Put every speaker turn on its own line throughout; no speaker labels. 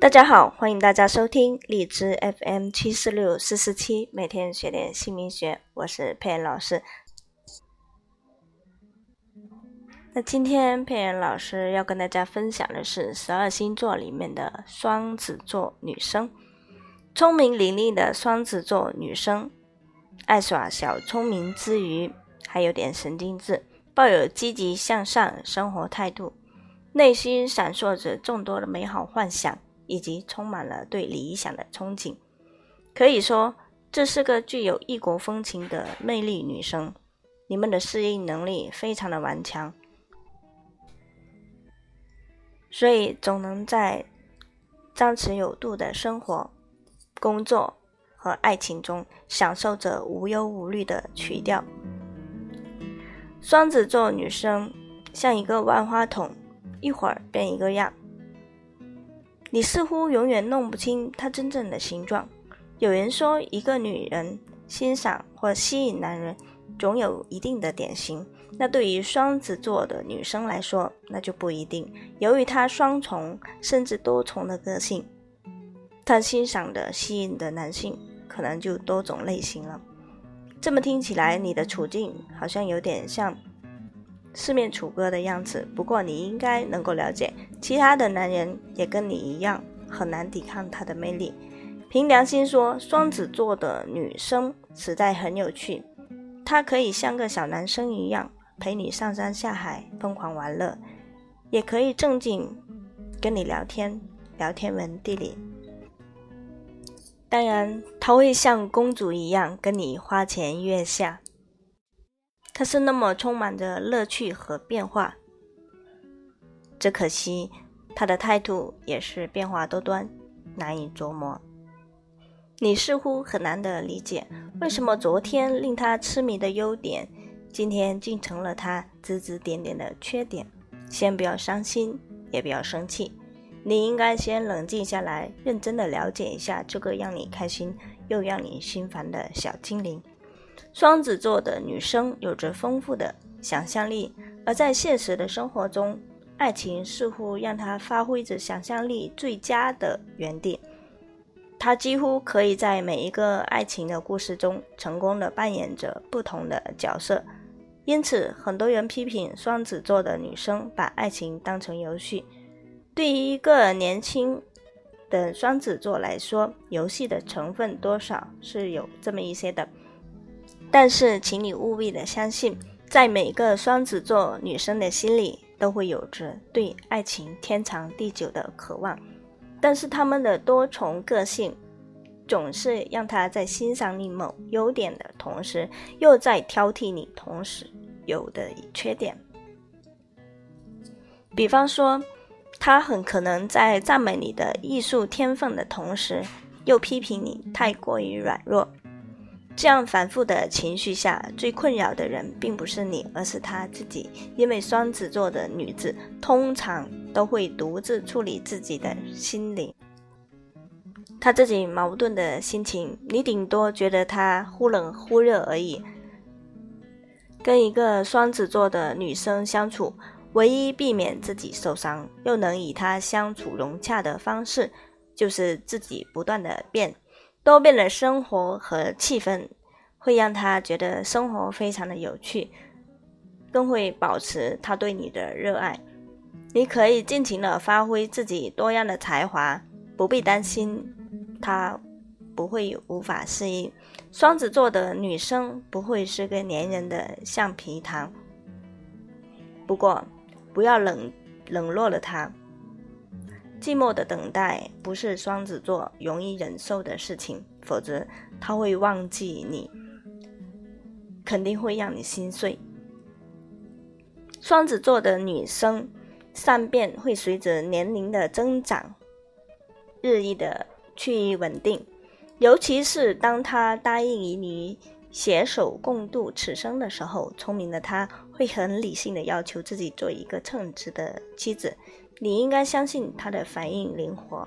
大家好，欢迎大家收听荔枝 FM 七四六四四七，每天学点姓名学，我是佩恩老师。那今天佩恩老师要跟大家分享的是十二星座里面的双子座女生，聪明伶俐的双子座女生，爱耍小聪明之余，还有点神经质，抱有积极向上生活态度，内心闪烁着众多的美好幻想。以及充满了对理想的憧憬，可以说这是个具有异国风情的魅力女生。你们的适应能力非常的顽强，所以总能在张弛有度的生活、工作和爱情中享受着无忧无虑的曲调。双子座女生像一个万花筒，一会儿变一个样。你似乎永远弄不清它真正的形状。有人说，一个女人欣赏或吸引男人，总有一定的典型。那对于双子座的女生来说，那就不一定。由于她双重甚至多重的个性，她欣赏的、吸引的男性可能就多种类型了。这么听起来，你的处境好像有点像。四面楚歌的样子，不过你应该能够了解，其他的男人也跟你一样，很难抵抗他的魅力。凭良心说，双子座的女生实在很有趣，她可以像个小男生一样陪你上山下海，疯狂玩乐，也可以正经跟你聊天，聊天文地理。当然，她会像公主一样跟你花前月下。他是那么充满着乐趣和变化，只可惜他的态度也是变化多端，难以琢磨。你似乎很难得理解，为什么昨天令他痴迷的优点，今天竟成了他指指点点的缺点。先不要伤心，也不要生气，你应该先冷静下来，认真的了解一下这个让你开心又让你心烦的小精灵。双子座的女生有着丰富的想象力，而在现实的生活中，爱情似乎让她发挥着想象力最佳的原地。她几乎可以在每一个爱情的故事中成功的扮演着不同的角色。因此，很多人批评双子座的女生把爱情当成游戏。对于一个年轻的双子座来说，游戏的成分多少是有这么一些的。但是，请你务必的相信，在每个双子座女生的心里，都会有着对爱情天长地久的渴望。但是，他们的多重个性，总是让他在欣赏你某优点的同时，又在挑剔你同时有的缺点。比方说，他很可能在赞美你的艺术天分的同时，又批评你太过于软弱。这样反复的情绪下，最困扰的人并不是你，而是他自己。因为双子座的女子通常都会独自处理自己的心灵，她自己矛盾的心情，你顶多觉得她忽冷忽热而已。跟一个双子座的女生相处，唯一避免自己受伤，又能与她相处融洽的方式，就是自己不断的变。多变的生活和气氛会让他觉得生活非常的有趣，更会保持他对你的热爱。你可以尽情的发挥自己多样的才华，不必担心他不会无法适应。双子座的女生不会是个粘人的橡皮糖，不过不要冷冷落了他。寂寞的等待不是双子座容易忍受的事情，否则他会忘记你，肯定会让你心碎。双子座的女生善变会随着年龄的增长日益的趋于稳定，尤其是当她答应与你携手共度此生的时候，聪明的他会很理性的要求自己做一个称职的妻子。你应该相信他的反应灵活，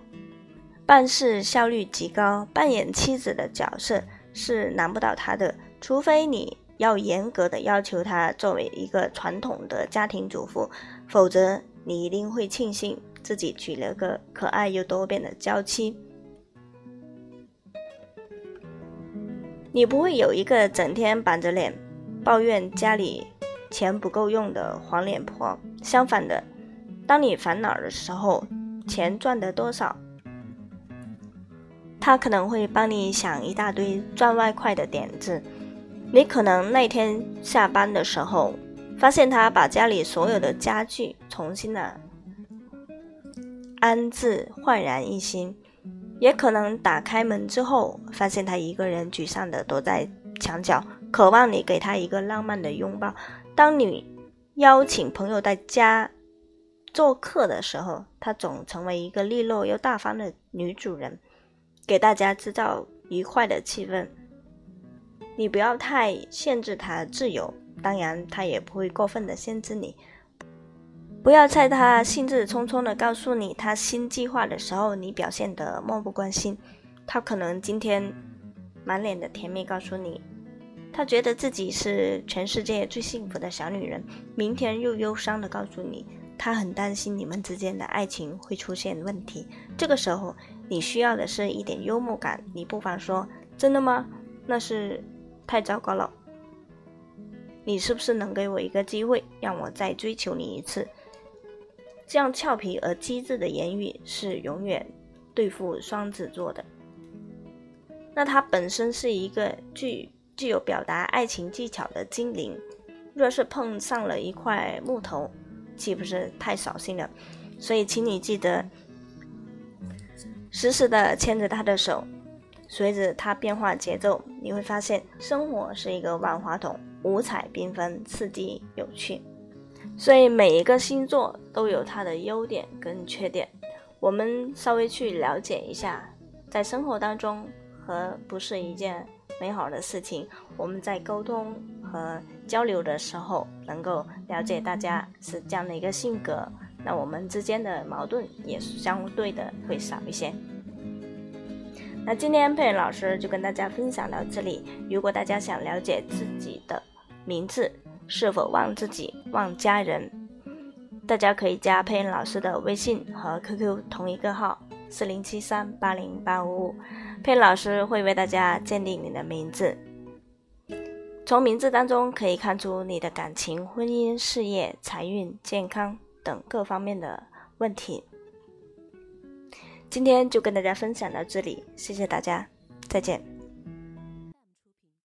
办事效率极高。扮演妻子的角色是难不倒他的，除非你要严格的要求他作为一个传统的家庭主妇，否则你一定会庆幸自己娶了个可爱又多变的娇妻。你不会有一个整天板着脸抱怨家里钱不够用的黄脸婆。相反的，当你烦恼的时候，钱赚得多少，他可能会帮你想一大堆赚外快的点子。你可能那天下班的时候，发现他把家里所有的家具重新的安置，焕然一新；也可能打开门之后，发现他一个人沮丧的躲在墙角，渴望你给他一个浪漫的拥抱。当你邀请朋友在家做客的时候，他总成为一个利落又大方的女主人，给大家制造愉快的气氛。你不要太限制他自由，当然他也不会过分的限制你。不要在他兴致冲冲的告诉你他新计划的时候，你表现得漠不关心。他可能今天满脸的甜蜜告诉你，他觉得自己是全世界最幸福的小女人，明天又忧伤的告诉你，他很担心你们之间的爱情会出现问题。这个时候，你需要的是一点幽默感。你不妨说：“真的吗？那是。”太糟糕了！你是不是能给我一个机会，让我再追求你一次？这样俏皮而机智的言语是永远对付双子座的。那他本身是一个具具有表达爱情技巧的精灵，若是碰上了一块木头，岂不是太扫兴了？所以，请你记得时时的牵着他的手。随着他变化节奏，你会发现生活是一个万花筒，五彩缤纷，刺激有趣。所以每一个星座都有它的优点跟缺点，我们稍微去了解一下，在生活当中和不是一件美好的事情。我们在沟通和交流的时候，能够了解大家是这样的一个性格，那我们之间的矛盾也是相对的会少一些。那今天佩老师就跟大家分享到这里。如果大家想了解自己的名字是否旺自己、旺家人，大家可以加佩恩老师的微信和 QQ 同一个号四零七三八零八五五，佩恩老师会为大家鉴定你的名字。从名字当中可以看出你的感情、婚姻、事业、财运、健康等各方面的问题。今天就跟大家分享到这里，谢谢大家，再见。